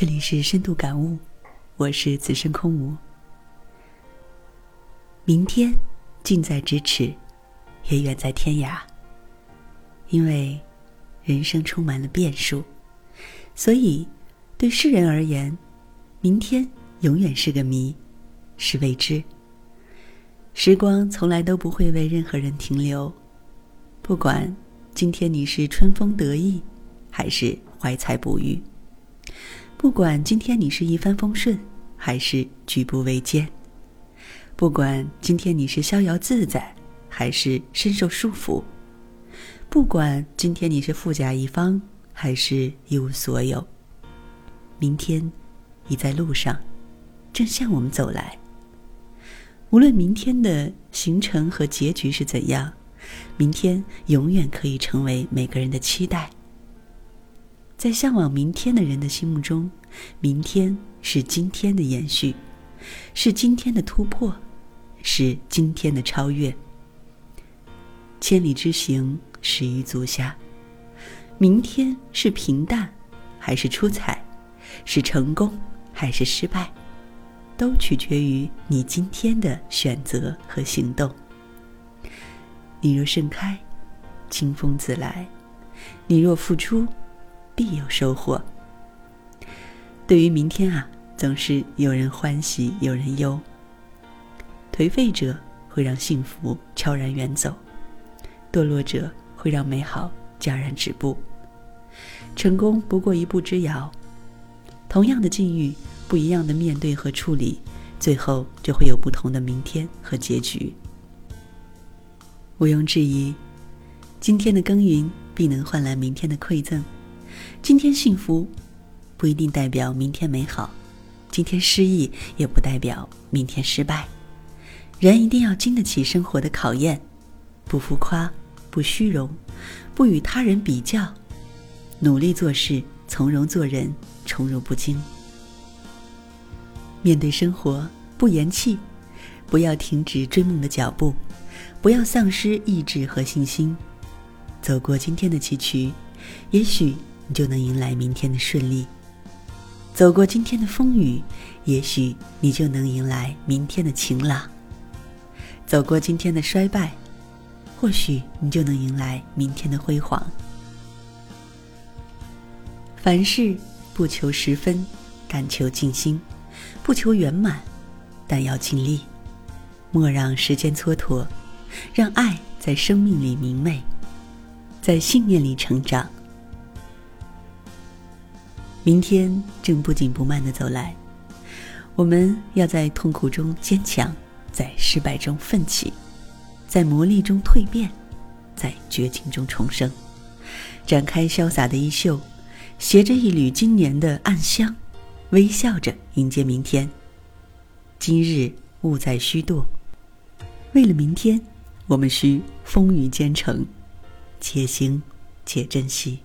这里是深度感悟，我是此生空无。明天近在咫尺，也远在天涯。因为人生充满了变数，所以对世人而言，明天永远是个谜，是未知。时光从来都不会为任何人停留，不管今天你是春风得意，还是怀才不遇。不管今天你是一帆风顺，还是举步维艰；不管今天你是逍遥自在，还是深受束缚；不管今天你是富甲一方，还是一无所有，明天已在路上，正向我们走来。无论明天的行程和结局是怎样，明天永远可以成为每个人的期待。在向往明天的人的心目中，明天是今天的延续，是今天的突破，是今天的超越。千里之行，始于足下。明天是平淡，还是出彩？是成功，还是失败？都取决于你今天的选择和行动。你若盛开，清风自来；你若付出，必有收获。对于明天啊，总是有人欢喜有人忧。颓废者会让幸福悄然远走，堕落者会让美好戛然止步。成功不过一步之遥，同样的境遇，不一样的面对和处理，最后就会有不同的明天和结局。毋庸置疑，今天的耕耘必能换来明天的馈赠。今天幸福，不一定代表明天美好；今天失意，也不代表明天失败。人一定要经得起生活的考验，不浮夸，不虚荣，不与他人比较，努力做事，从容做人，宠辱不惊。面对生活，不言弃，不要停止追梦的脚步，不要丧失意志和信心。走过今天的崎岖，也许。你就能迎来明天的顺利。走过今天的风雨，也许你就能迎来明天的晴朗。走过今天的衰败，或许你就能迎来明天的辉煌。凡事不求十分，但求尽心；不求圆满，但要尽力。莫让时间蹉跎，让爱在生命里明媚，在信念里成长。明天正不紧不慢的走来，我们要在痛苦中坚强，在失败中奋起，在磨砺中蜕变，在绝境中重生，展开潇洒的衣袖，携着一缕今年的暗香，微笑着迎接明天。今日勿再虚度，为了明天，我们需风雨兼程，且行且珍惜。